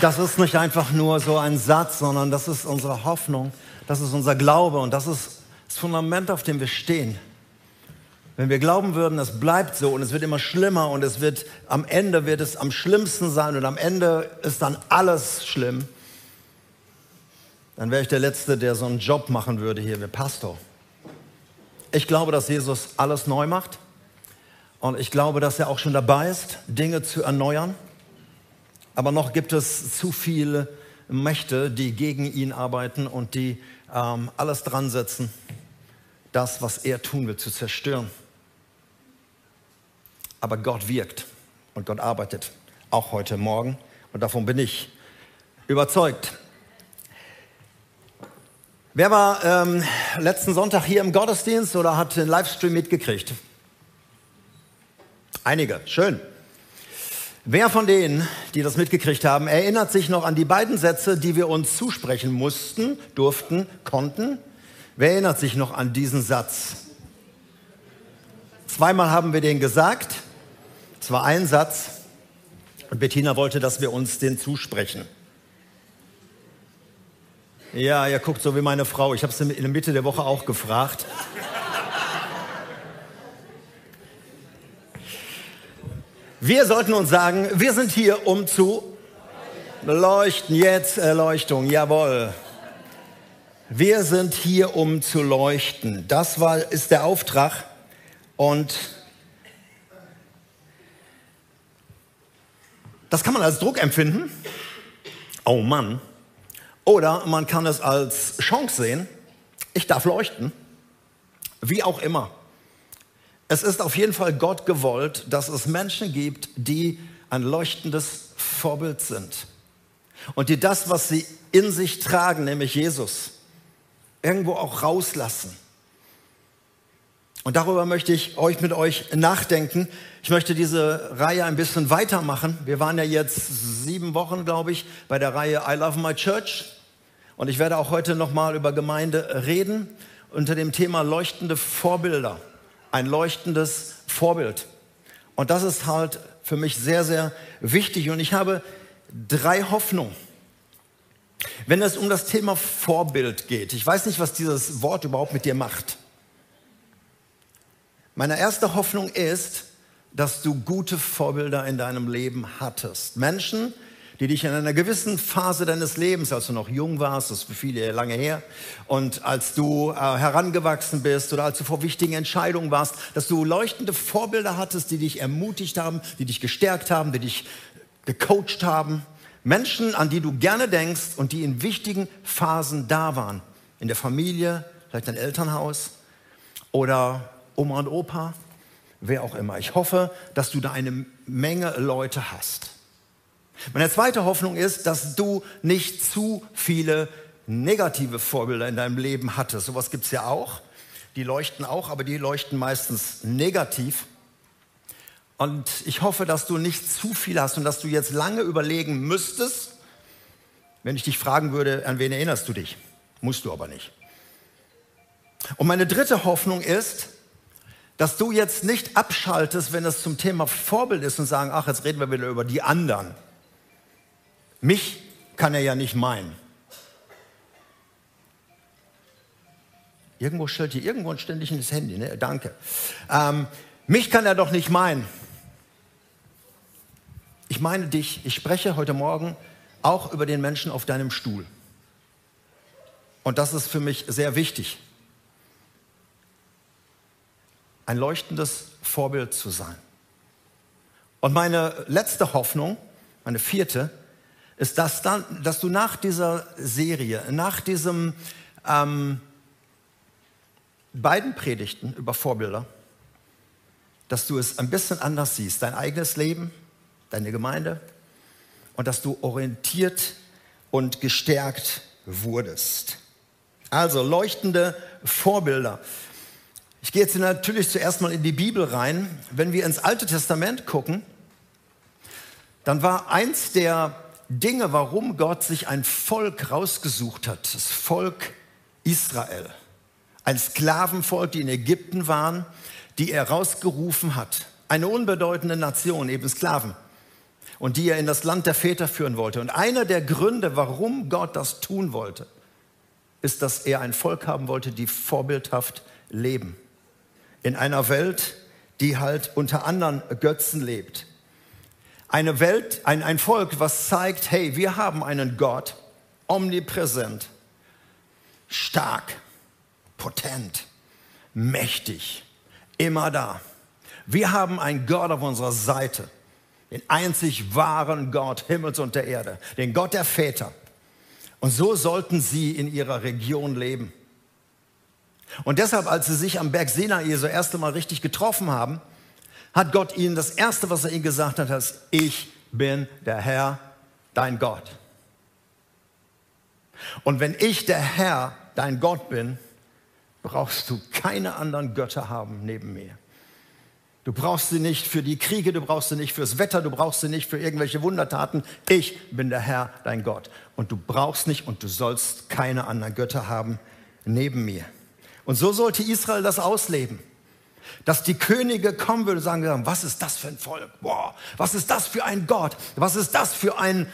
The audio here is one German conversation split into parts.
Das ist nicht einfach nur so ein Satz, sondern das ist unsere Hoffnung, das ist unser Glaube und das ist das Fundament, auf dem wir stehen. Wenn wir glauben würden, es bleibt so und es wird immer schlimmer und es wird am Ende wird es am schlimmsten sein und am Ende ist dann alles schlimm, dann wäre ich der Letzte, der so einen Job machen würde hier wie Pastor. Ich glaube, dass Jesus alles neu macht und ich glaube, dass er auch schon dabei ist, Dinge zu erneuern. Aber noch gibt es zu viele Mächte, die gegen ihn arbeiten und die ähm, alles dran setzen, das, was er tun will, zu zerstören. Aber Gott wirkt und Gott arbeitet, auch heute Morgen. Und davon bin ich überzeugt. Wer war ähm, letzten Sonntag hier im Gottesdienst oder hat den Livestream mitgekriegt? Einige, schön. Wer von denen, die das mitgekriegt haben, erinnert sich noch an die beiden Sätze, die wir uns zusprechen mussten, durften, konnten? Wer erinnert sich noch an diesen Satz? Zweimal haben wir den gesagt. Es war ein Satz. Und Bettina wollte, dass wir uns den zusprechen. Ja, ihr guckt so wie meine Frau. Ich habe es in der Mitte der Woche auch gefragt. Wir sollten uns sagen, wir sind hier, um zu leuchten. Jetzt Erleuchtung, jawohl. Wir sind hier, um zu leuchten. Das war, ist der Auftrag. Und das kann man als Druck empfinden. Oh Mann. Oder man kann es als Chance sehen. Ich darf leuchten. Wie auch immer. Es ist auf jeden Fall Gott gewollt, dass es Menschen gibt, die ein leuchtendes Vorbild sind und die das, was sie in sich tragen, nämlich Jesus, irgendwo auch rauslassen. Und darüber möchte ich euch mit euch nachdenken. Ich möchte diese Reihe ein bisschen weitermachen. Wir waren ja jetzt sieben Wochen, glaube ich, bei der Reihe I Love My Church. Und ich werde auch heute nochmal über Gemeinde reden unter dem Thema leuchtende Vorbilder ein leuchtendes Vorbild. Und das ist halt für mich sehr, sehr wichtig. Und ich habe drei Hoffnungen. Wenn es um das Thema Vorbild geht, ich weiß nicht, was dieses Wort überhaupt mit dir macht. Meine erste Hoffnung ist, dass du gute Vorbilder in deinem Leben hattest. Menschen, die dich in einer gewissen Phase deines Lebens, als du noch jung warst, das ist für viele lange her, und als du äh, herangewachsen bist oder als du vor wichtigen Entscheidungen warst, dass du leuchtende Vorbilder hattest, die dich ermutigt haben, die dich gestärkt haben, die dich gecoacht haben. Menschen, an die du gerne denkst und die in wichtigen Phasen da waren. In der Familie, vielleicht dein Elternhaus oder Oma und Opa, wer auch immer. Ich hoffe, dass du da eine Menge Leute hast. Meine zweite Hoffnung ist, dass du nicht zu viele negative Vorbilder in deinem Leben hattest. Sowas gibt es ja auch. Die leuchten auch, aber die leuchten meistens negativ. Und ich hoffe, dass du nicht zu viel hast und dass du jetzt lange überlegen müsstest, wenn ich dich fragen würde, an wen erinnerst du dich? Musst du aber nicht. Und meine dritte Hoffnung ist, dass du jetzt nicht abschaltest, wenn es zum Thema Vorbild ist und sagen, ach, jetzt reden wir wieder über die anderen. Mich kann er ja nicht meinen. Irgendwo stellt hier irgendwo ein ständiges Handy, ne? Danke. Ähm, mich kann er doch nicht meinen. Ich meine dich, ich spreche heute Morgen auch über den Menschen auf deinem Stuhl. Und das ist für mich sehr wichtig. Ein leuchtendes Vorbild zu sein. Und meine letzte Hoffnung, meine vierte, ist, dass, dann, dass du nach dieser Serie, nach diesem ähm, beiden Predigten über Vorbilder, dass du es ein bisschen anders siehst, dein eigenes Leben, deine Gemeinde und dass du orientiert und gestärkt wurdest. Also leuchtende Vorbilder. Ich gehe jetzt natürlich zuerst mal in die Bibel rein. Wenn wir ins Alte Testament gucken, dann war eins der Dinge, warum Gott sich ein Volk rausgesucht hat, das Volk Israel. Ein Sklavenvolk, die in Ägypten waren, die er rausgerufen hat. Eine unbedeutende Nation, eben Sklaven. und die er in das Land der Väter führen wollte. Und einer der Gründe, warum Gott das tun wollte, ist, dass er ein Volk haben wollte, die vorbildhaft leben. In einer Welt, die halt unter anderen Götzen lebt. Eine Welt, ein, ein Volk, was zeigt, hey, wir haben einen Gott, omnipräsent, stark, potent, mächtig, immer da. Wir haben einen Gott auf unserer Seite, den einzig wahren Gott Himmels und der Erde, den Gott der Väter. Und so sollten sie in ihrer Region leben. Und deshalb, als sie sich am Berg Sinai so erste Mal richtig getroffen haben, hat Gott ihnen das erste, was er ihnen gesagt hat, ist, ich bin der Herr, dein Gott. Und wenn ich der Herr, dein Gott bin, brauchst du keine anderen Götter haben neben mir. Du brauchst sie nicht für die Kriege, du brauchst sie nicht fürs Wetter, du brauchst sie nicht für irgendwelche Wundertaten. Ich bin der Herr, dein Gott. Und du brauchst nicht und du sollst keine anderen Götter haben neben mir. Und so sollte Israel das ausleben. Dass die Könige kommen würden und sagen, was ist das für ein Volk? Boah, was ist das für ein Gott? Was ist das für ein,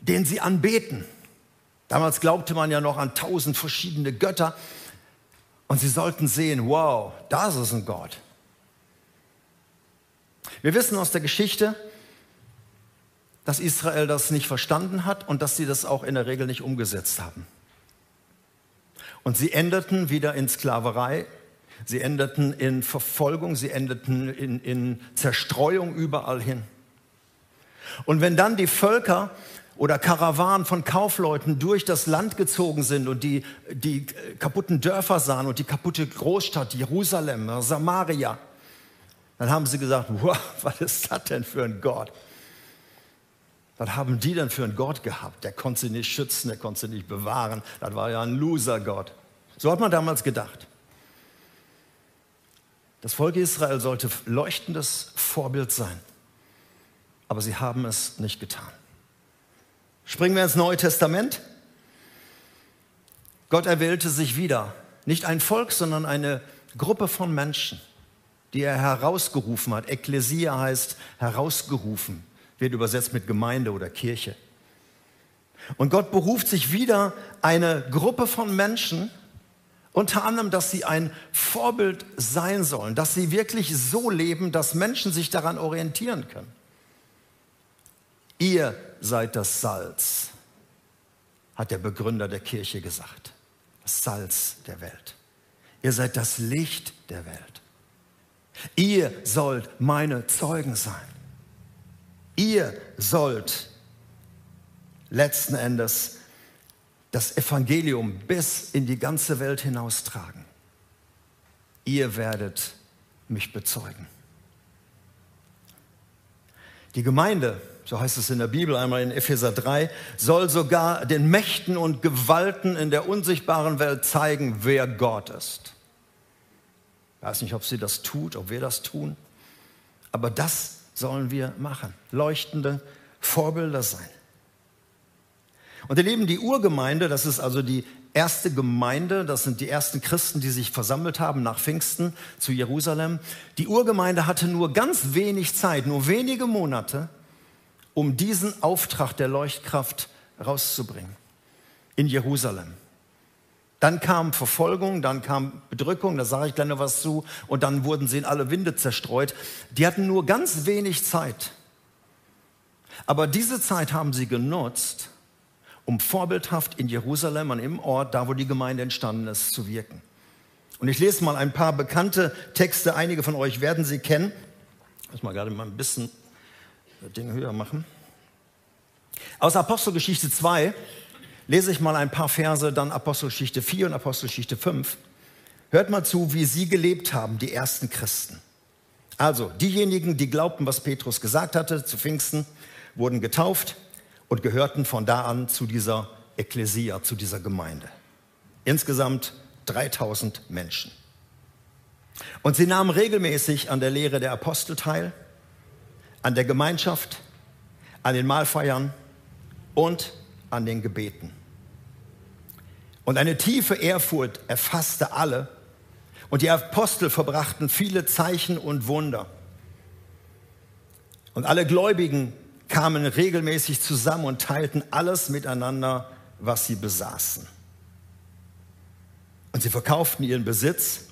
den sie anbeten? Damals glaubte man ja noch an tausend verschiedene Götter. Und sie sollten sehen, wow, das ist ein Gott. Wir wissen aus der Geschichte, dass Israel das nicht verstanden hat und dass sie das auch in der Regel nicht umgesetzt haben. Und sie endeten wieder in Sklaverei, sie endeten in Verfolgung, sie endeten in, in Zerstreuung überall hin. Und wenn dann die Völker oder Karawanen von Kaufleuten durch das Land gezogen sind und die, die kaputten Dörfer sahen und die kaputte Großstadt Jerusalem, Samaria, dann haben sie gesagt, wow, was ist das denn für ein Gott? Was haben die denn für einen Gott gehabt? Der konnte sie nicht schützen, der konnte sie nicht bewahren. Das war ja ein Loser-Gott. So hat man damals gedacht. Das Volk Israel sollte leuchtendes Vorbild sein. Aber sie haben es nicht getan. Springen wir ins Neue Testament. Gott erwählte sich wieder. Nicht ein Volk, sondern eine Gruppe von Menschen die er herausgerufen hat. Ekklesia heißt herausgerufen, wird übersetzt mit Gemeinde oder Kirche. Und Gott beruft sich wieder eine Gruppe von Menschen, unter anderem, dass sie ein Vorbild sein sollen, dass sie wirklich so leben, dass Menschen sich daran orientieren können. Ihr seid das Salz, hat der Begründer der Kirche gesagt. Das Salz der Welt. Ihr seid das Licht der Welt. Ihr sollt meine Zeugen sein. Ihr sollt letzten Endes das Evangelium bis in die ganze Welt hinaustragen. Ihr werdet mich bezeugen. Die Gemeinde, so heißt es in der Bibel einmal in Epheser 3, soll sogar den Mächten und Gewalten in der unsichtbaren Welt zeigen, wer Gott ist. Ich weiß nicht, ob sie das tut, ob wir das tun. Aber das sollen wir machen. Leuchtende Vorbilder sein. Und ihr Lieben, die Urgemeinde, das ist also die erste Gemeinde, das sind die ersten Christen, die sich versammelt haben nach Pfingsten zu Jerusalem. Die Urgemeinde hatte nur ganz wenig Zeit, nur wenige Monate, um diesen Auftrag der Leuchtkraft rauszubringen in Jerusalem. Dann kam Verfolgung, dann kam Bedrückung, da sage ich gleich noch was zu, und dann wurden sie in alle Winde zerstreut. Die hatten nur ganz wenig Zeit. Aber diese Zeit haben sie genutzt, um vorbildhaft in Jerusalem und im Ort, da wo die Gemeinde entstanden ist, zu wirken. Und ich lese mal ein paar bekannte Texte, einige von euch werden sie kennen. Ich muss mal gerade mal ein bisschen das Ding höher machen. Aus Apostelgeschichte 2, lese ich mal ein paar Verse, dann Apostelgeschichte 4 und Apostelgeschichte 5. Hört mal zu, wie sie gelebt haben, die ersten Christen. Also, diejenigen, die glaubten, was Petrus gesagt hatte zu Pfingsten, wurden getauft und gehörten von da an zu dieser Ekklesia, zu dieser Gemeinde. Insgesamt 3000 Menschen. Und sie nahmen regelmäßig an der Lehre der Apostel teil, an der Gemeinschaft, an den Mahlfeiern und an den Gebeten. Und eine tiefe Ehrfurcht erfasste alle. Und die Apostel verbrachten viele Zeichen und Wunder. Und alle Gläubigen kamen regelmäßig zusammen und teilten alles miteinander, was sie besaßen. Und sie verkauften ihren Besitz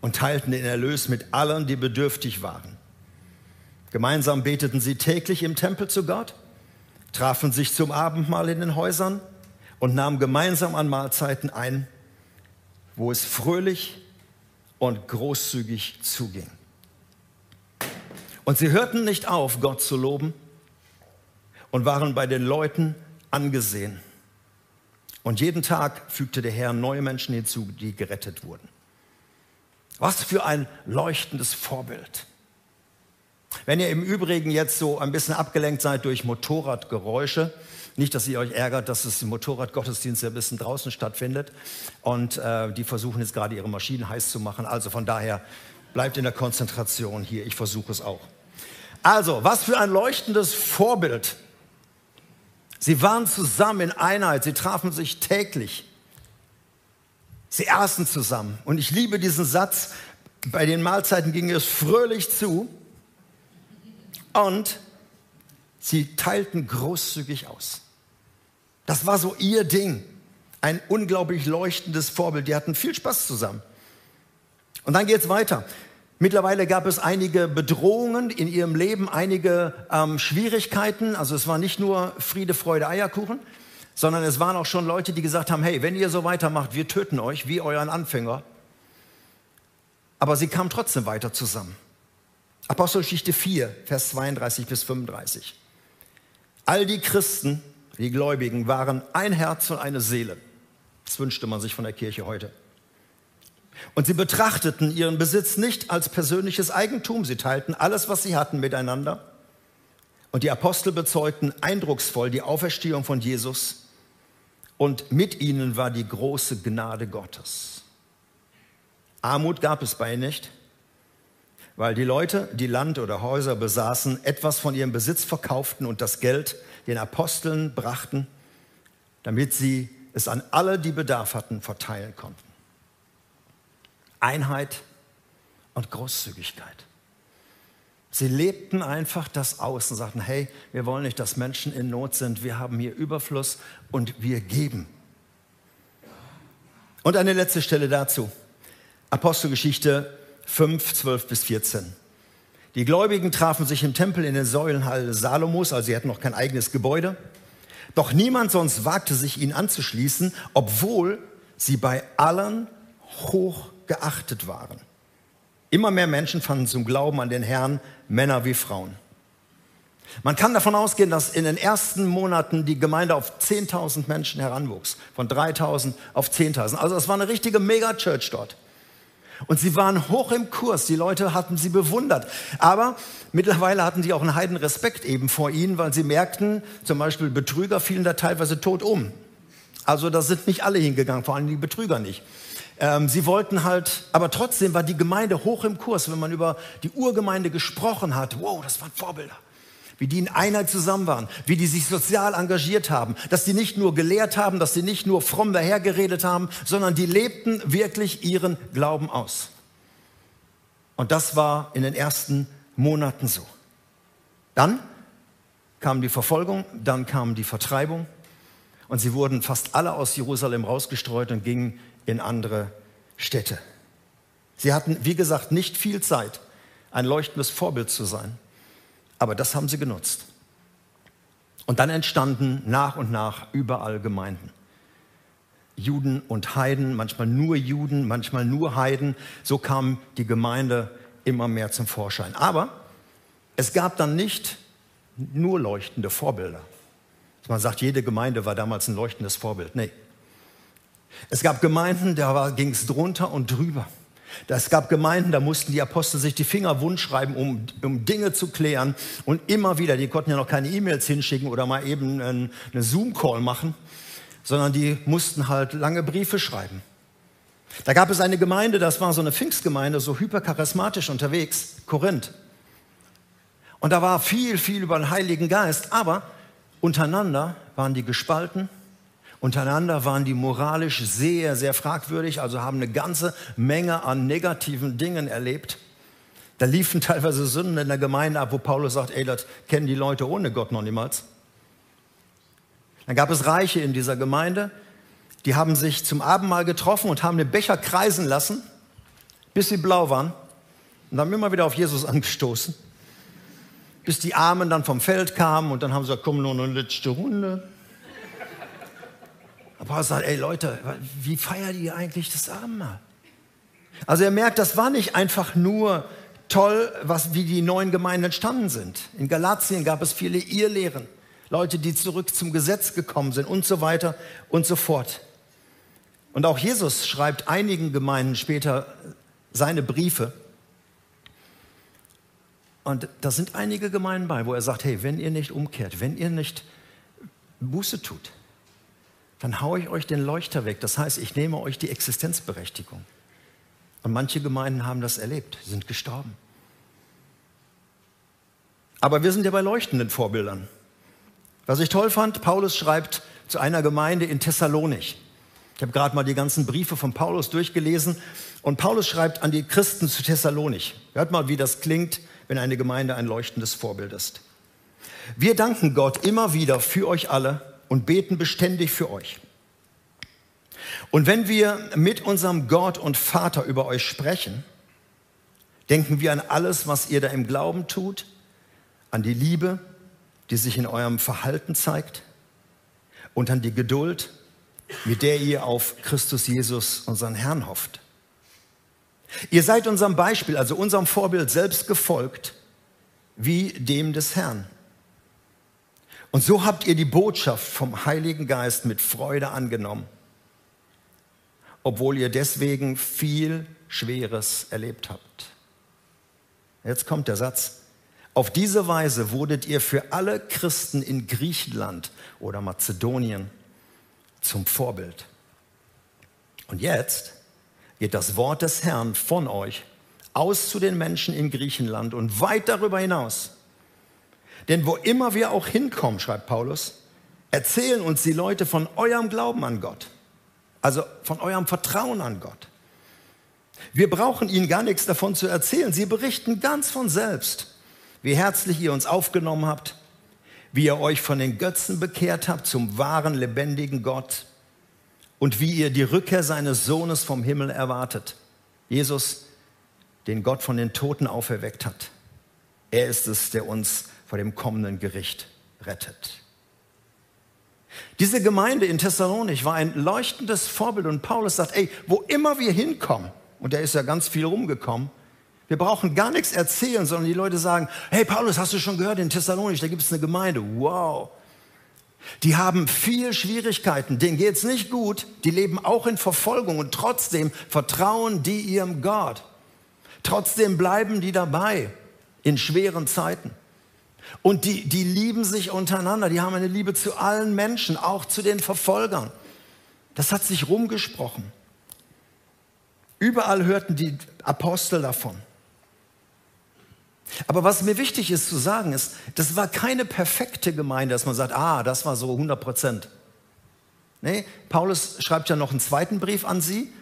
und teilten den Erlös mit allen, die bedürftig waren. Gemeinsam beteten sie täglich im Tempel zu Gott, trafen sich zum Abendmahl in den Häusern und nahmen gemeinsam an Mahlzeiten ein, wo es fröhlich und großzügig zuging. Und sie hörten nicht auf, Gott zu loben und waren bei den Leuten angesehen. Und jeden Tag fügte der Herr neue Menschen hinzu, die gerettet wurden. Was für ein leuchtendes Vorbild. Wenn ihr im Übrigen jetzt so ein bisschen abgelenkt seid durch Motorradgeräusche, nicht, dass ihr euch ärgert, dass das Motorradgottesdienst ja ein bisschen draußen stattfindet und äh, die versuchen jetzt gerade ihre Maschinen heiß zu machen. Also von daher bleibt in der Konzentration hier. Ich versuche es auch. Also, was für ein leuchtendes Vorbild. Sie waren zusammen in Einheit, sie trafen sich täglich. Sie aßen zusammen. Und ich liebe diesen Satz, bei den Mahlzeiten ging es fröhlich zu und sie teilten großzügig aus. Das war so ihr Ding. Ein unglaublich leuchtendes Vorbild. Die hatten viel Spaß zusammen. Und dann geht es weiter. Mittlerweile gab es einige Bedrohungen in ihrem Leben, einige ähm, Schwierigkeiten. Also es war nicht nur Friede, Freude, Eierkuchen, sondern es waren auch schon Leute, die gesagt haben, hey, wenn ihr so weitermacht, wir töten euch wie euren Anfänger. Aber sie kamen trotzdem weiter zusammen. Apostelgeschichte 4, Vers 32 bis 35. All die Christen, die Gläubigen, waren ein Herz und eine Seele. Das wünschte man sich von der Kirche heute. Und sie betrachteten ihren Besitz nicht als persönliches Eigentum. Sie teilten alles, was sie hatten, miteinander. Und die Apostel bezeugten eindrucksvoll die Auferstehung von Jesus und mit ihnen war die große Gnade Gottes. Armut gab es bei ihnen nicht, weil die Leute, die Land oder Häuser besaßen, etwas von ihrem Besitz verkauften und das Geld den Aposteln brachten, damit sie es an alle, die Bedarf hatten, verteilen konnten. Einheit und Großzügigkeit. Sie lebten einfach das aus und sagten, hey, wir wollen nicht, dass Menschen in Not sind, wir haben hier Überfluss und wir geben. Und eine letzte Stelle dazu. Apostelgeschichte 5, 12 bis 14. Die Gläubigen trafen sich im Tempel in den Säulenhalle Salomos, also sie hatten noch kein eigenes Gebäude. Doch niemand sonst wagte sich ihnen anzuschließen, obwohl sie bei allen hoch geachtet waren. Immer mehr Menschen fanden zum Glauben an den Herrn, Männer wie Frauen. Man kann davon ausgehen, dass in den ersten Monaten die Gemeinde auf 10.000 Menschen heranwuchs, von 3.000 auf 10.000. Also es war eine richtige Mega-Church dort. Und sie waren hoch im Kurs, die Leute hatten sie bewundert. Aber mittlerweile hatten sie auch einen heiden Respekt eben vor ihnen, weil sie merkten, zum Beispiel Betrüger fielen da teilweise tot um. Also da sind nicht alle hingegangen, vor allem die Betrüger nicht. Ähm, sie wollten halt, aber trotzdem war die Gemeinde hoch im Kurs, wenn man über die Urgemeinde gesprochen hat. Wow, das waren Vorbilder. Wie die in Einheit zusammen waren, wie die sich sozial engagiert haben, dass die nicht nur gelehrt haben, dass sie nicht nur fromm dahergeredet haben, sondern die lebten wirklich ihren Glauben aus. Und das war in den ersten Monaten so. Dann kam die Verfolgung, dann kam die Vertreibung und sie wurden fast alle aus Jerusalem rausgestreut und gingen in andere Städte. Sie hatten, wie gesagt, nicht viel Zeit, ein leuchtendes Vorbild zu sein. Aber das haben sie genutzt. Und dann entstanden nach und nach überall Gemeinden. Juden und Heiden, manchmal nur Juden, manchmal nur Heiden. So kam die Gemeinde immer mehr zum Vorschein. Aber es gab dann nicht nur leuchtende Vorbilder. Man sagt, jede Gemeinde war damals ein leuchtendes Vorbild. Nee, es gab Gemeinden, da ging es drunter und drüber. Es gab Gemeinden, da mussten die Apostel sich die Finger wund schreiben, um, um Dinge zu klären. Und immer wieder, die konnten ja noch keine E-Mails hinschicken oder mal eben einen, einen Zoom-Call machen, sondern die mussten halt lange Briefe schreiben. Da gab es eine Gemeinde, das war so eine Pfingstgemeinde, so hypercharismatisch unterwegs, Korinth. Und da war viel, viel über den Heiligen Geist, aber untereinander waren die gespalten Untereinander waren die moralisch sehr, sehr fragwürdig, also haben eine ganze Menge an negativen Dingen erlebt. Da liefen teilweise Sünden in der Gemeinde ab, wo Paulus sagt, ey, das kennen die Leute ohne Gott noch niemals. Dann gab es Reiche in dieser Gemeinde, die haben sich zum Abendmahl getroffen und haben den Becher kreisen lassen, bis sie blau waren und haben immer wieder auf Jesus angestoßen. Bis die Armen dann vom Feld kamen und dann haben sie gesagt, komm, nur eine letzte Runde. Aber Paulus sagt, ey Leute, wie feiert ihr eigentlich das Abendmahl? Also er merkt, das war nicht einfach nur toll, was, wie die neuen Gemeinden entstanden sind. In Galatien gab es viele Irrlehren, Leute, die zurück zum Gesetz gekommen sind und so weiter und so fort. Und auch Jesus schreibt einigen Gemeinden später seine Briefe. Und da sind einige Gemeinden bei, wo er sagt, hey, wenn ihr nicht umkehrt, wenn ihr nicht Buße tut, dann haue ich euch den Leuchter weg. Das heißt, ich nehme euch die Existenzberechtigung. Und manche Gemeinden haben das erlebt, sind gestorben. Aber wir sind ja bei leuchtenden Vorbildern. Was ich toll fand, Paulus schreibt zu einer Gemeinde in Thessalonich. Ich habe gerade mal die ganzen Briefe von Paulus durchgelesen und Paulus schreibt an die Christen zu Thessalonich. Hört mal, wie das klingt, wenn eine Gemeinde ein leuchtendes Vorbild ist. Wir danken Gott immer wieder für euch alle und beten beständig für euch. Und wenn wir mit unserem Gott und Vater über euch sprechen, denken wir an alles, was ihr da im Glauben tut an die Liebe, die sich in eurem Verhalten zeigt und an die Geduld, mit der ihr auf Christus Jesus, unseren Herrn, hofft. Ihr seid unserem Beispiel, also unserem Vorbild selbst gefolgt, wie dem des Herrn. Und so habt ihr die Botschaft vom Heiligen Geist mit Freude angenommen, obwohl ihr deswegen viel Schweres erlebt habt. Jetzt kommt der Satz. Auf diese Weise wurdet ihr für alle Christen in Griechenland oder Mazedonien zum Vorbild. Und jetzt geht das Wort des Herrn von euch aus zu den Menschen in Griechenland und weit darüber hinaus. Denn wo immer wir auch hinkommen, schreibt Paulus, erzählen uns die Leute von eurem Glauben an Gott, also von eurem Vertrauen an Gott. Wir brauchen ihnen gar nichts davon zu erzählen. Sie berichten ganz von selbst wie herzlich ihr uns aufgenommen habt, wie ihr euch von den Götzen bekehrt habt zum wahren, lebendigen Gott und wie ihr die Rückkehr seines Sohnes vom Himmel erwartet. Jesus, den Gott von den Toten auferweckt hat. Er ist es, der uns vor dem kommenden Gericht rettet. Diese Gemeinde in Thessalonich war ein leuchtendes Vorbild und Paulus sagt, ey, wo immer wir hinkommen, und er ist ja ganz viel rumgekommen, wir brauchen gar nichts erzählen, sondern die Leute sagen, hey Paulus, hast du schon gehört, in Thessalonich, da gibt es eine Gemeinde. Wow. Die haben viel Schwierigkeiten, denen geht es nicht gut, die leben auch in Verfolgung und trotzdem vertrauen die ihrem Gott. Trotzdem bleiben die dabei in schweren Zeiten. Und die, die lieben sich untereinander, die haben eine Liebe zu allen Menschen, auch zu den Verfolgern. Das hat sich rumgesprochen. Überall hörten die Apostel davon. Aber was mir wichtig ist zu sagen, ist, das war keine perfekte Gemeinde, dass man sagt, ah, das war so 100 Prozent. Nee, Paulus schreibt ja noch einen zweiten Brief an sie.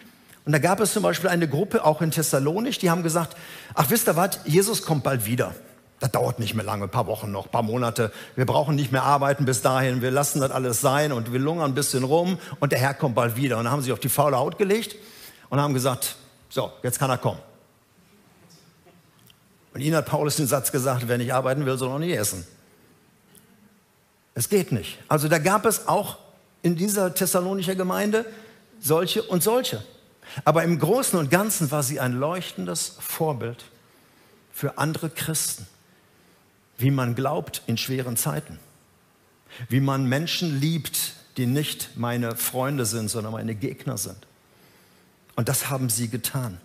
Und da gab es zum Beispiel eine Gruppe, auch in Thessalonich, die haben gesagt, ach wisst ihr was, Jesus kommt bald wieder. Das dauert nicht mehr lange, ein paar Wochen noch, ein paar Monate. Wir brauchen nicht mehr arbeiten bis dahin. Wir lassen das alles sein und wir lungern ein bisschen rum und der Herr kommt bald wieder. Und dann haben sie auf die faule Haut gelegt und haben gesagt, so, jetzt kann er kommen. Und ihnen hat Paulus den Satz gesagt, wer nicht arbeiten will, soll auch nicht essen. Es geht nicht. Also da gab es auch in dieser thessalonischer Gemeinde solche und solche. Aber im Großen und Ganzen war sie ein leuchtendes Vorbild für andere Christen, wie man glaubt in schweren Zeiten, wie man Menschen liebt, die nicht meine Freunde sind, sondern meine Gegner sind. Und das haben sie getan.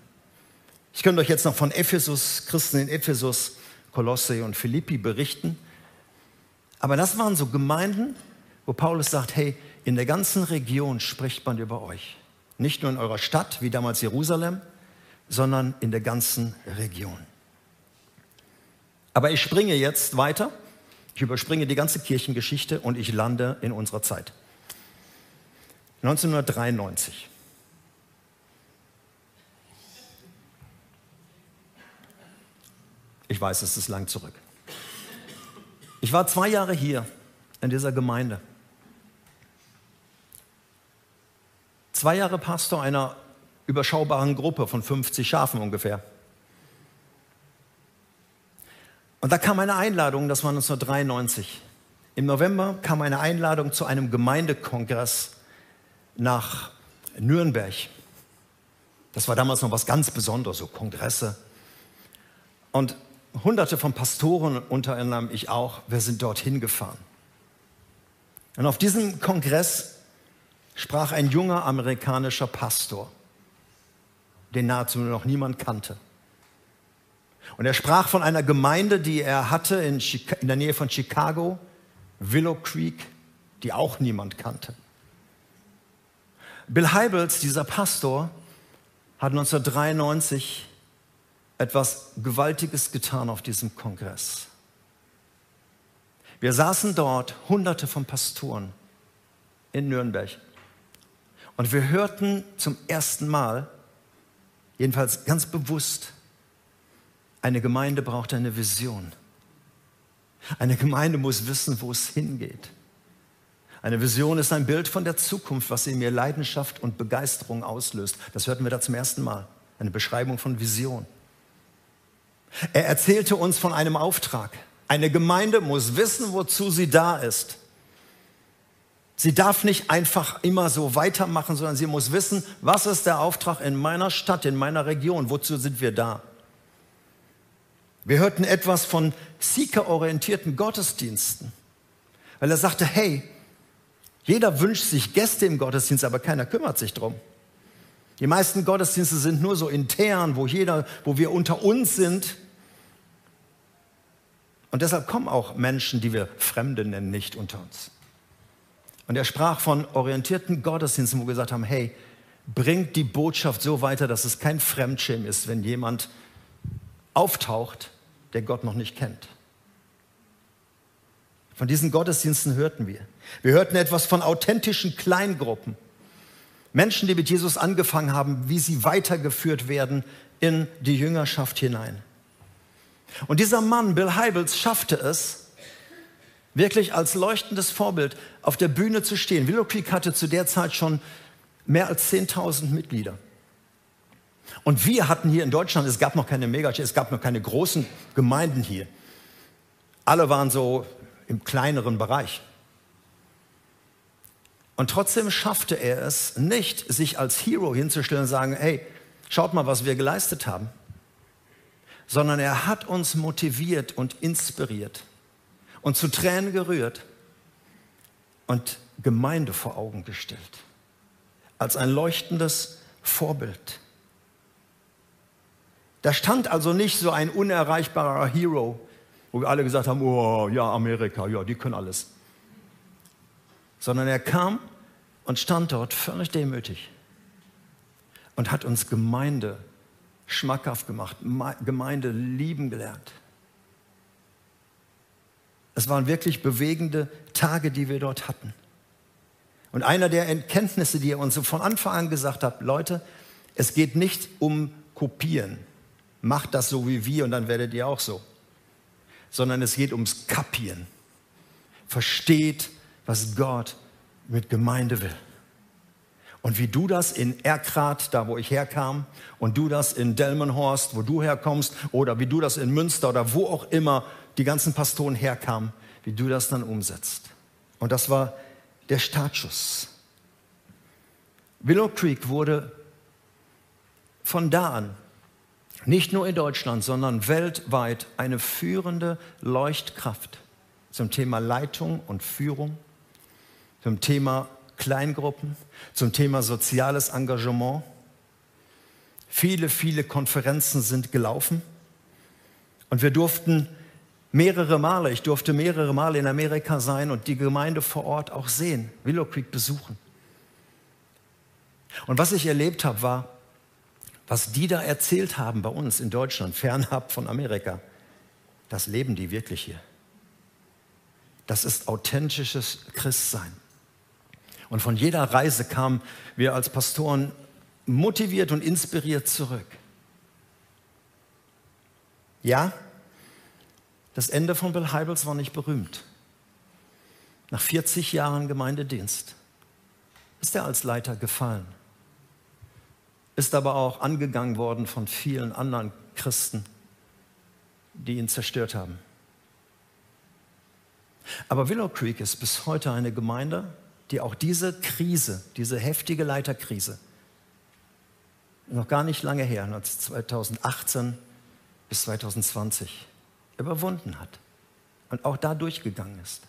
Ich könnte euch jetzt noch von Ephesus, Christen in Ephesus, Kolosse und Philippi berichten. Aber das waren so Gemeinden, wo Paulus sagt, hey, in der ganzen Region spricht man über euch. Nicht nur in eurer Stadt, wie damals Jerusalem, sondern in der ganzen Region. Aber ich springe jetzt weiter. Ich überspringe die ganze Kirchengeschichte und ich lande in unserer Zeit. 1993. Ich weiß, es ist lang zurück. Ich war zwei Jahre hier in dieser Gemeinde. Zwei Jahre Pastor einer überschaubaren Gruppe von 50 Schafen ungefähr. Und da kam eine Einladung, das war 1993. Im November kam eine Einladung zu einem Gemeindekongress nach Nürnberg. Das war damals noch was ganz Besonderes, so Kongresse. Und hunderte von Pastoren, unter anderem ich auch, wir sind dorthin gefahren. Und auf diesem Kongress sprach ein junger amerikanischer Pastor, den nahezu noch niemand kannte. Und er sprach von einer Gemeinde, die er hatte in, in der Nähe von Chicago, Willow Creek, die auch niemand kannte. Bill Heibels, dieser Pastor, hat 1993 etwas Gewaltiges getan auf diesem Kongress. Wir saßen dort, hunderte von Pastoren in Nürnberg. Und wir hörten zum ersten Mal, jedenfalls ganz bewusst, eine Gemeinde braucht eine Vision. Eine Gemeinde muss wissen, wo es hingeht. Eine Vision ist ein Bild von der Zukunft, was in mir Leidenschaft und Begeisterung auslöst. Das hörten wir da zum ersten Mal. Eine Beschreibung von Vision. Er erzählte uns von einem Auftrag. Eine Gemeinde muss wissen, wozu sie da ist. Sie darf nicht einfach immer so weitermachen, sondern sie muss wissen, was ist der Auftrag in meiner Stadt, in meiner Region, wozu sind wir da. Wir hörten etwas von seeker-orientierten Gottesdiensten, weil er sagte, hey, jeder wünscht sich Gäste im Gottesdienst, aber keiner kümmert sich drum. Die meisten Gottesdienste sind nur so intern, wo jeder, wo wir unter uns sind. Und deshalb kommen auch Menschen, die wir Fremde nennen, nicht unter uns. Und er sprach von orientierten Gottesdiensten, wo wir gesagt haben, hey, bringt die Botschaft so weiter, dass es kein Fremdschirm ist, wenn jemand auftaucht der Gott noch nicht kennt. Von diesen Gottesdiensten hörten wir. Wir hörten etwas von authentischen Kleingruppen. Menschen, die mit Jesus angefangen haben, wie sie weitergeführt werden in die Jüngerschaft hinein. Und dieser Mann, Bill Heibels, schaffte es, wirklich als leuchtendes Vorbild auf der Bühne zu stehen. Willow Creek hatte zu der Zeit schon mehr als 10.000 Mitglieder. Und wir hatten hier in Deutschland, es gab noch keine Megachurch, es gab noch keine großen Gemeinden hier. Alle waren so im kleineren Bereich. Und trotzdem schaffte er es nicht, sich als Hero hinzustellen und sagen, hey, schaut mal, was wir geleistet haben. Sondern er hat uns motiviert und inspiriert und zu Tränen gerührt und Gemeinde vor Augen gestellt. Als ein leuchtendes Vorbild. Da stand also nicht so ein unerreichbarer Hero, wo wir alle gesagt haben, oh ja, Amerika, ja, die können alles. Sondern er kam und stand dort völlig demütig und hat uns Gemeinde schmackhaft gemacht, Gemeinde lieben gelernt. Es waren wirklich bewegende Tage, die wir dort hatten. Und einer der Erkenntnisse, die er uns von Anfang an gesagt hat, Leute, es geht nicht um Kopieren macht das so wie wir und dann werdet ihr auch so. Sondern es geht ums Kapieren. Versteht, was Gott mit Gemeinde will. Und wie du das in Erkrath, da wo ich herkam, und du das in Delmenhorst, wo du herkommst, oder wie du das in Münster oder wo auch immer die ganzen Pastoren herkamen, wie du das dann umsetzt. Und das war der Startschuss. Willow Creek wurde von da an nicht nur in Deutschland, sondern weltweit eine führende Leuchtkraft zum Thema Leitung und Führung, zum Thema Kleingruppen, zum Thema soziales Engagement. Viele, viele Konferenzen sind gelaufen und wir durften mehrere Male, ich durfte mehrere Male in Amerika sein und die Gemeinde vor Ort auch sehen, Willow Creek besuchen. Und was ich erlebt habe, war, was die da erzählt haben bei uns in Deutschland, fernab von Amerika, das leben die wirklich hier. Das ist authentisches Christsein. Und von jeder Reise kamen wir als Pastoren motiviert und inspiriert zurück. Ja, Das Ende von Bill Heibels war nicht berühmt. Nach 40 Jahren Gemeindedienst ist er als Leiter gefallen, ist aber auch angegangen worden von vielen anderen Christen, die ihn zerstört haben. Aber Willow Creek ist bis heute eine Gemeinde, die auch diese Krise, diese heftige Leiterkrise, noch gar nicht lange her, 2018 bis 2020, überwunden hat und auch da durchgegangen ist.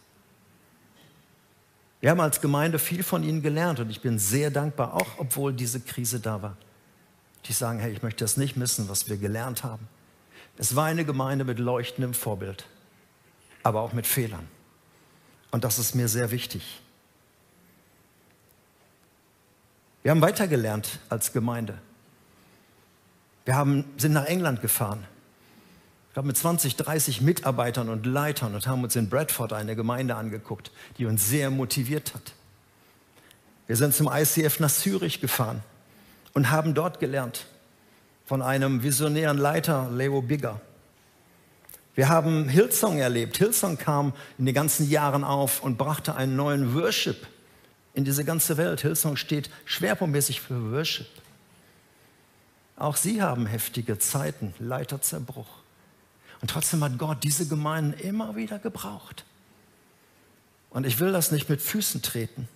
Wir haben als Gemeinde viel von ihnen gelernt und ich bin sehr dankbar, auch obwohl diese Krise da war. Die sagen, hey, ich möchte das nicht missen, was wir gelernt haben. Es war eine Gemeinde mit leuchtendem Vorbild, aber auch mit Fehlern. Und das ist mir sehr wichtig. Wir haben weitergelernt als Gemeinde. Wir haben, sind nach England gefahren. Ich glaube, mit 20, 30 Mitarbeitern und Leitern und haben uns in Bradford eine Gemeinde angeguckt, die uns sehr motiviert hat. Wir sind zum ICF nach Zürich gefahren und haben dort gelernt von einem visionären Leiter, Leo Bigger. Wir haben Hillsong erlebt. Hillsong kam in den ganzen Jahren auf und brachte einen neuen Worship in diese ganze Welt. Hillsong steht schwerpunktmäßig für Worship. Auch sie haben heftige Zeiten, Leiterzerbruch. Und trotzdem hat Gott diese Gemeinden immer wieder gebraucht. Und ich will das nicht mit Füßen treten.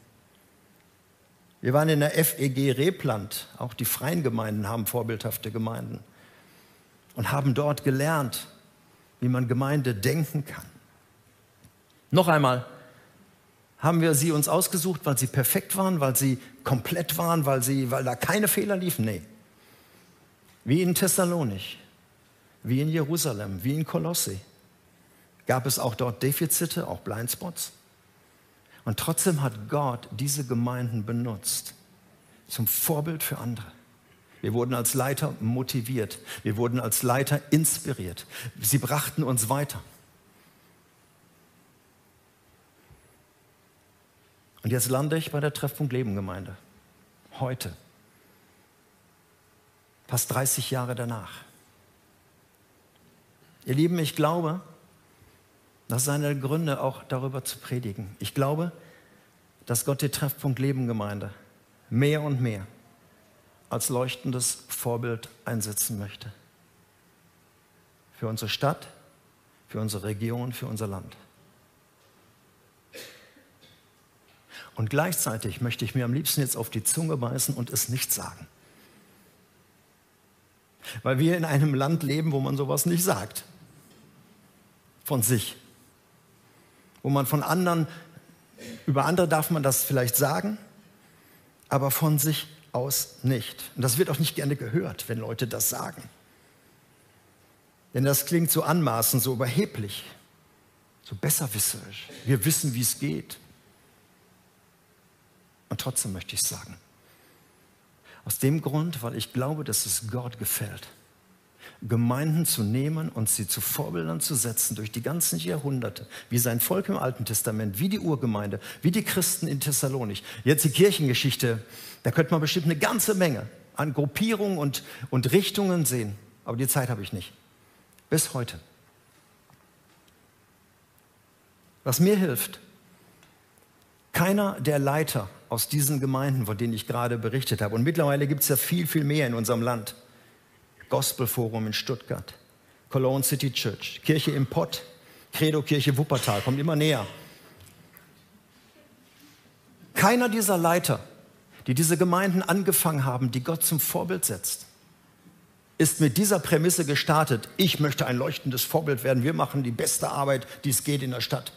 Wir waren in der FEG Repland, auch die freien Gemeinden haben vorbildhafte Gemeinden und haben dort gelernt, wie man Gemeinde denken kann. Noch einmal, haben wir sie uns ausgesucht, weil sie perfekt waren, weil sie komplett waren, weil, sie, weil da keine Fehler liefen? Nee. Wie in Thessalonich, wie in Jerusalem, wie in Kolosse gab es auch dort Defizite, auch Blindspots. Und trotzdem hat Gott diese Gemeinden benutzt zum Vorbild für andere. Wir wurden als Leiter motiviert. Wir wurden als Leiter inspiriert. Sie brachten uns weiter. Und jetzt lande ich bei der Treffpunkt Leben Gemeinde. Heute. Fast 30 Jahre danach. Ihr Lieben, ich glaube, das ist eine Gründe auch darüber zu predigen. Ich glaube, dass Gott die Treffpunkt Leben Gemeinde mehr und mehr als leuchtendes Vorbild einsetzen möchte. Für unsere Stadt, für unsere Region, für unser Land. Und gleichzeitig möchte ich mir am liebsten jetzt auf die Zunge beißen und es nicht sagen. Weil wir in einem Land leben, wo man sowas nicht sagt. Von sich. Wo man von anderen, über andere darf man das vielleicht sagen, aber von sich aus nicht. Und das wird auch nicht gerne gehört, wenn Leute das sagen. Denn das klingt so anmaßend, so überheblich, so besserwisserisch. Wir wissen, wie es geht. Und trotzdem möchte ich es sagen. Aus dem Grund, weil ich glaube, dass es Gott gefällt, Gemeinden zu nehmen und sie zu Vorbildern zu setzen durch die ganzen Jahrhunderte, wie sein Volk im Alten Testament, wie die Urgemeinde, wie die Christen in Thessalonich. Jetzt die Kirchengeschichte, da könnte man bestimmt eine ganze Menge an Gruppierungen und, und Richtungen sehen, aber die Zeit habe ich nicht. Bis heute. Was mir hilft, keiner der Leiter aus diesen Gemeinden, von denen ich gerade berichtet habe, und mittlerweile gibt es ja viel, viel mehr in unserem Land, Gospelforum in Stuttgart, Cologne City Church, Kirche im Pott, Credo Kirche Wuppertal, kommt immer näher. Keiner dieser Leiter, die diese Gemeinden angefangen haben, die Gott zum Vorbild setzt, ist mit dieser Prämisse gestartet, ich möchte ein leuchtendes Vorbild werden, wir machen die beste Arbeit, die es geht in der Stadt.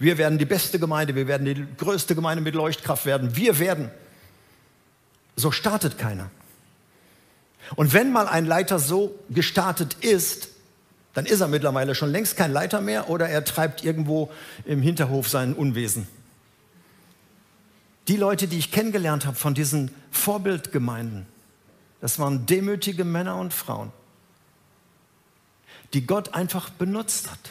Wir werden die beste Gemeinde, wir werden die größte Gemeinde mit Leuchtkraft werden, wir werden. So startet keiner. Und wenn mal ein Leiter so gestartet ist, dann ist er mittlerweile schon längst kein Leiter mehr oder er treibt irgendwo im Hinterhof sein Unwesen. Die Leute, die ich kennengelernt habe von diesen Vorbildgemeinden, das waren demütige Männer und Frauen, die Gott einfach benutzt hat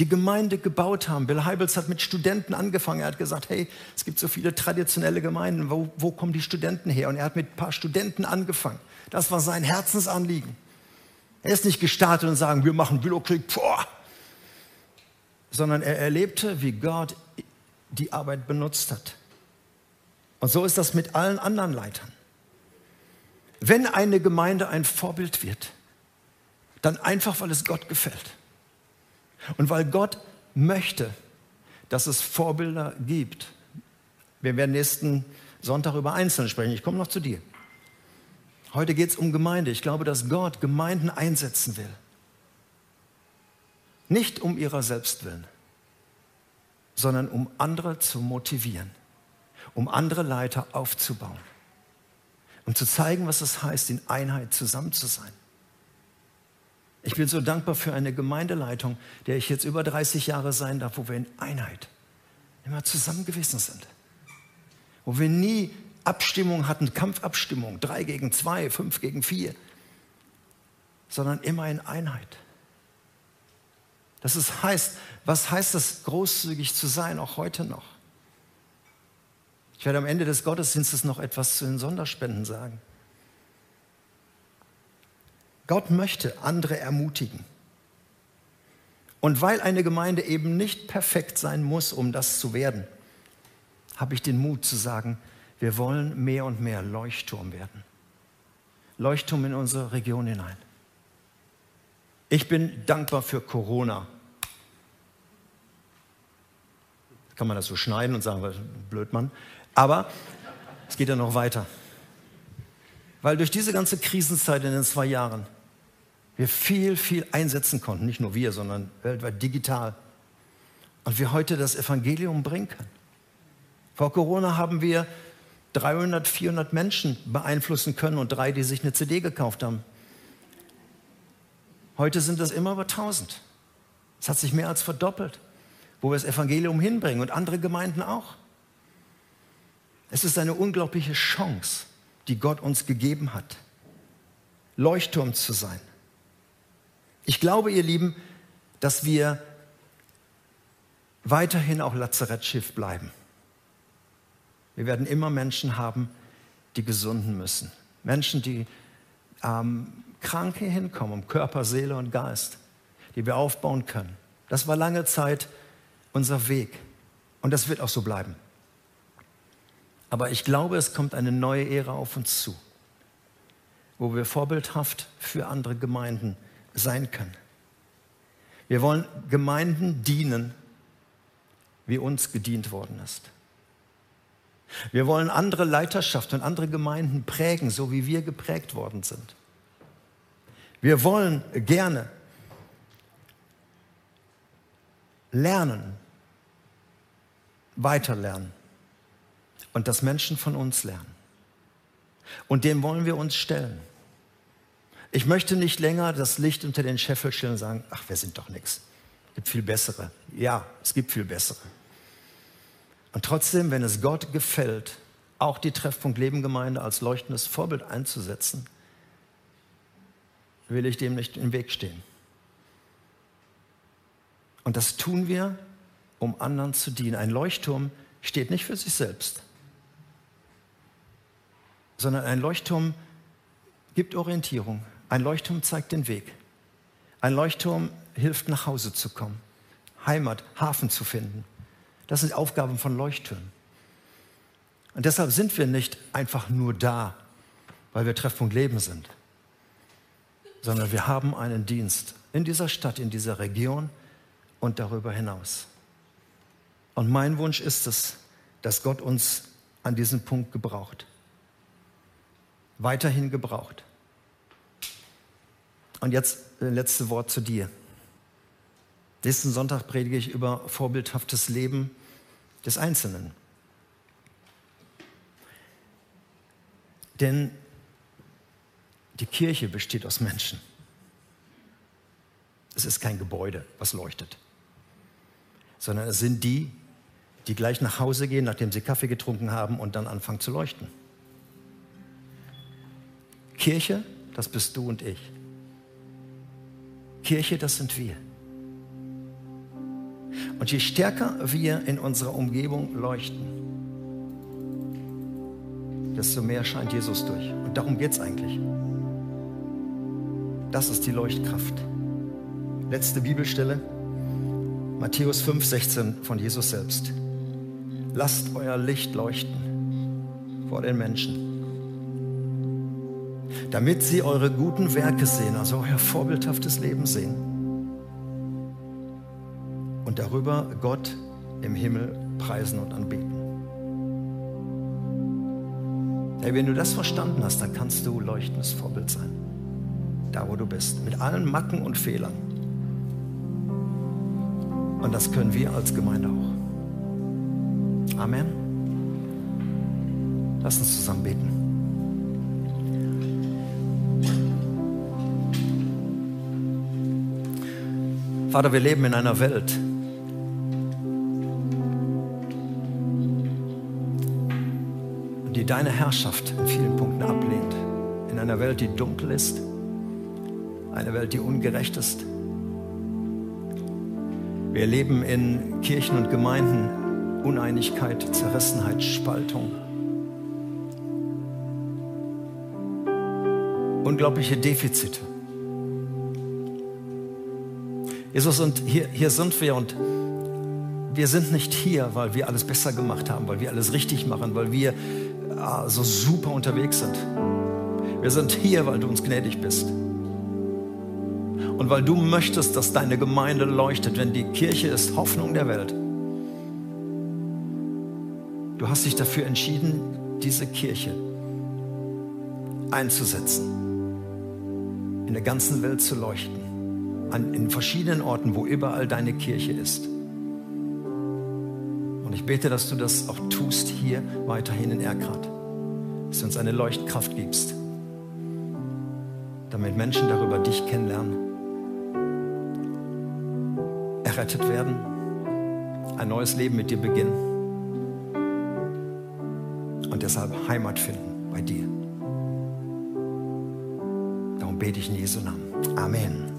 die Gemeinde gebaut haben. Bill Heibels hat mit Studenten angefangen. Er hat gesagt, hey, es gibt so viele traditionelle Gemeinden. Wo, wo kommen die Studenten her? Und er hat mit ein paar Studenten angefangen. Das war sein Herzensanliegen. Er ist nicht gestartet und sagen, wir machen Willow Creek, boah, sondern er erlebte, wie Gott die Arbeit benutzt hat. Und so ist das mit allen anderen Leitern. Wenn eine Gemeinde ein Vorbild wird, dann einfach, weil es Gott gefällt. Und weil Gott möchte, dass es Vorbilder gibt. Wir werden nächsten Sonntag über Einzelne sprechen. Ich komme noch zu dir. Heute geht es um Gemeinde. Ich glaube, dass Gott Gemeinden einsetzen will. Nicht um ihrer selbst willen, sondern um andere zu motivieren, um andere Leiter aufzubauen, um zu zeigen, was es heißt, in Einheit zusammen zu sein. Ich bin so dankbar für eine Gemeindeleitung, der ich jetzt über 30 Jahre sein darf, wo wir in Einheit immer zusammen gewesen sind. Wo wir nie Abstimmung hatten, Kampfabstimmung, drei gegen zwei, fünf gegen vier, sondern immer in Einheit. Das ist, heißt, was heißt das, großzügig zu sein, auch heute noch? Ich werde am Ende des Gottesdienstes noch etwas zu den Sonderspenden sagen. Gott möchte andere ermutigen. Und weil eine Gemeinde eben nicht perfekt sein muss, um das zu werden, habe ich den Mut zu sagen, wir wollen mehr und mehr Leuchtturm werden. Leuchtturm in unsere Region hinein. Ich bin dankbar für Corona. Kann man das so schneiden und sagen, blöd Mann. Aber es geht ja noch weiter. Weil durch diese ganze Krisenzeit in den zwei Jahren wir viel, viel einsetzen konnten. Nicht nur wir, sondern weltweit digital. Und wir heute das Evangelium bringen können. Vor Corona haben wir 300, 400 Menschen beeinflussen können und drei, die sich eine CD gekauft haben. Heute sind das immer über 1000. Es hat sich mehr als verdoppelt, wo wir das Evangelium hinbringen und andere Gemeinden auch. Es ist eine unglaubliche Chance, die Gott uns gegeben hat, Leuchtturm zu sein. Ich glaube, ihr Lieben, dass wir weiterhin auch Lazarettschiff bleiben. Wir werden immer Menschen haben, die gesunden müssen. Menschen, die ähm, krank hier hinkommen, um Körper, Seele und Geist, die wir aufbauen können. Das war lange Zeit unser Weg und das wird auch so bleiben. Aber ich glaube, es kommt eine neue Ära auf uns zu, wo wir vorbildhaft für andere Gemeinden sein können. Wir wollen Gemeinden dienen, wie uns gedient worden ist. Wir wollen andere Leiterschaft und andere Gemeinden prägen, so wie wir geprägt worden sind. Wir wollen gerne lernen, weiterlernen und dass Menschen von uns lernen. Und dem wollen wir uns stellen. Ich möchte nicht länger das Licht unter den Scheffel stellen und sagen, ach, wir sind doch nichts. Es gibt viel bessere. Ja, es gibt viel bessere. Und trotzdem, wenn es Gott gefällt, auch die Treffpunkt Leben Gemeinde als leuchtendes Vorbild einzusetzen, will ich dem nicht im Weg stehen. Und das tun wir, um anderen zu dienen. Ein Leuchtturm steht nicht für sich selbst, sondern ein Leuchtturm gibt Orientierung. Ein Leuchtturm zeigt den Weg. Ein Leuchtturm hilft, nach Hause zu kommen, Heimat, Hafen zu finden. Das sind Aufgaben von Leuchttürmen. Und deshalb sind wir nicht einfach nur da, weil wir Treffpunkt Leben sind, sondern wir haben einen Dienst in dieser Stadt, in dieser Region und darüber hinaus. Und mein Wunsch ist es, dass Gott uns an diesem Punkt gebraucht, weiterhin gebraucht. Und jetzt das äh, letzte Wort zu dir. Nächsten Sonntag predige ich über vorbildhaftes Leben des Einzelnen. Denn die Kirche besteht aus Menschen. Es ist kein Gebäude, was leuchtet, sondern es sind die, die gleich nach Hause gehen, nachdem sie Kaffee getrunken haben und dann anfangen zu leuchten. Kirche, das bist du und ich. Kirche, das sind wir. Und je stärker wir in unserer Umgebung leuchten, desto mehr scheint Jesus durch. Und darum geht es eigentlich. Das ist die Leuchtkraft. Letzte Bibelstelle. Matthäus 5, 16 von Jesus selbst. Lasst euer Licht leuchten vor den Menschen, damit sie eure guten Werke sehen, also euer vorbildhaftes Leben sehen. Und darüber Gott im Himmel preisen und anbeten. Hey, wenn du das verstanden hast, dann kannst du leuchtendes Vorbild sein. Da, wo du bist. Mit allen Macken und Fehlern. Und das können wir als Gemeinde auch. Amen. Lass uns zusammen beten. Vater, wir leben in einer Welt, die deine Herrschaft in vielen Punkten ablehnt. In einer Welt, die dunkel ist, eine Welt, die ungerecht ist. Wir leben in Kirchen und Gemeinden Uneinigkeit, Zerrissenheit, Spaltung. Unglaubliche Defizite. Jesus, und hier, hier sind wir und wir sind nicht hier, weil wir alles besser gemacht haben, weil wir alles richtig machen, weil wir ah, so super unterwegs sind. Wir sind hier, weil du uns gnädig bist. Und weil du möchtest, dass deine Gemeinde leuchtet, wenn die Kirche ist Hoffnung der Welt. Du hast dich dafür entschieden, diese Kirche einzusetzen, in der ganzen Welt zu leuchten, an, in verschiedenen Orten, wo überall deine Kirche ist. Und ich bete, dass du das auch tust hier weiterhin in Erkrad, dass du uns eine Leuchtkraft gibst, damit Menschen darüber dich kennenlernen errettet werden, ein neues Leben mit dir beginnen und deshalb Heimat finden bei dir. Darum bete ich in Jesu Namen. Amen.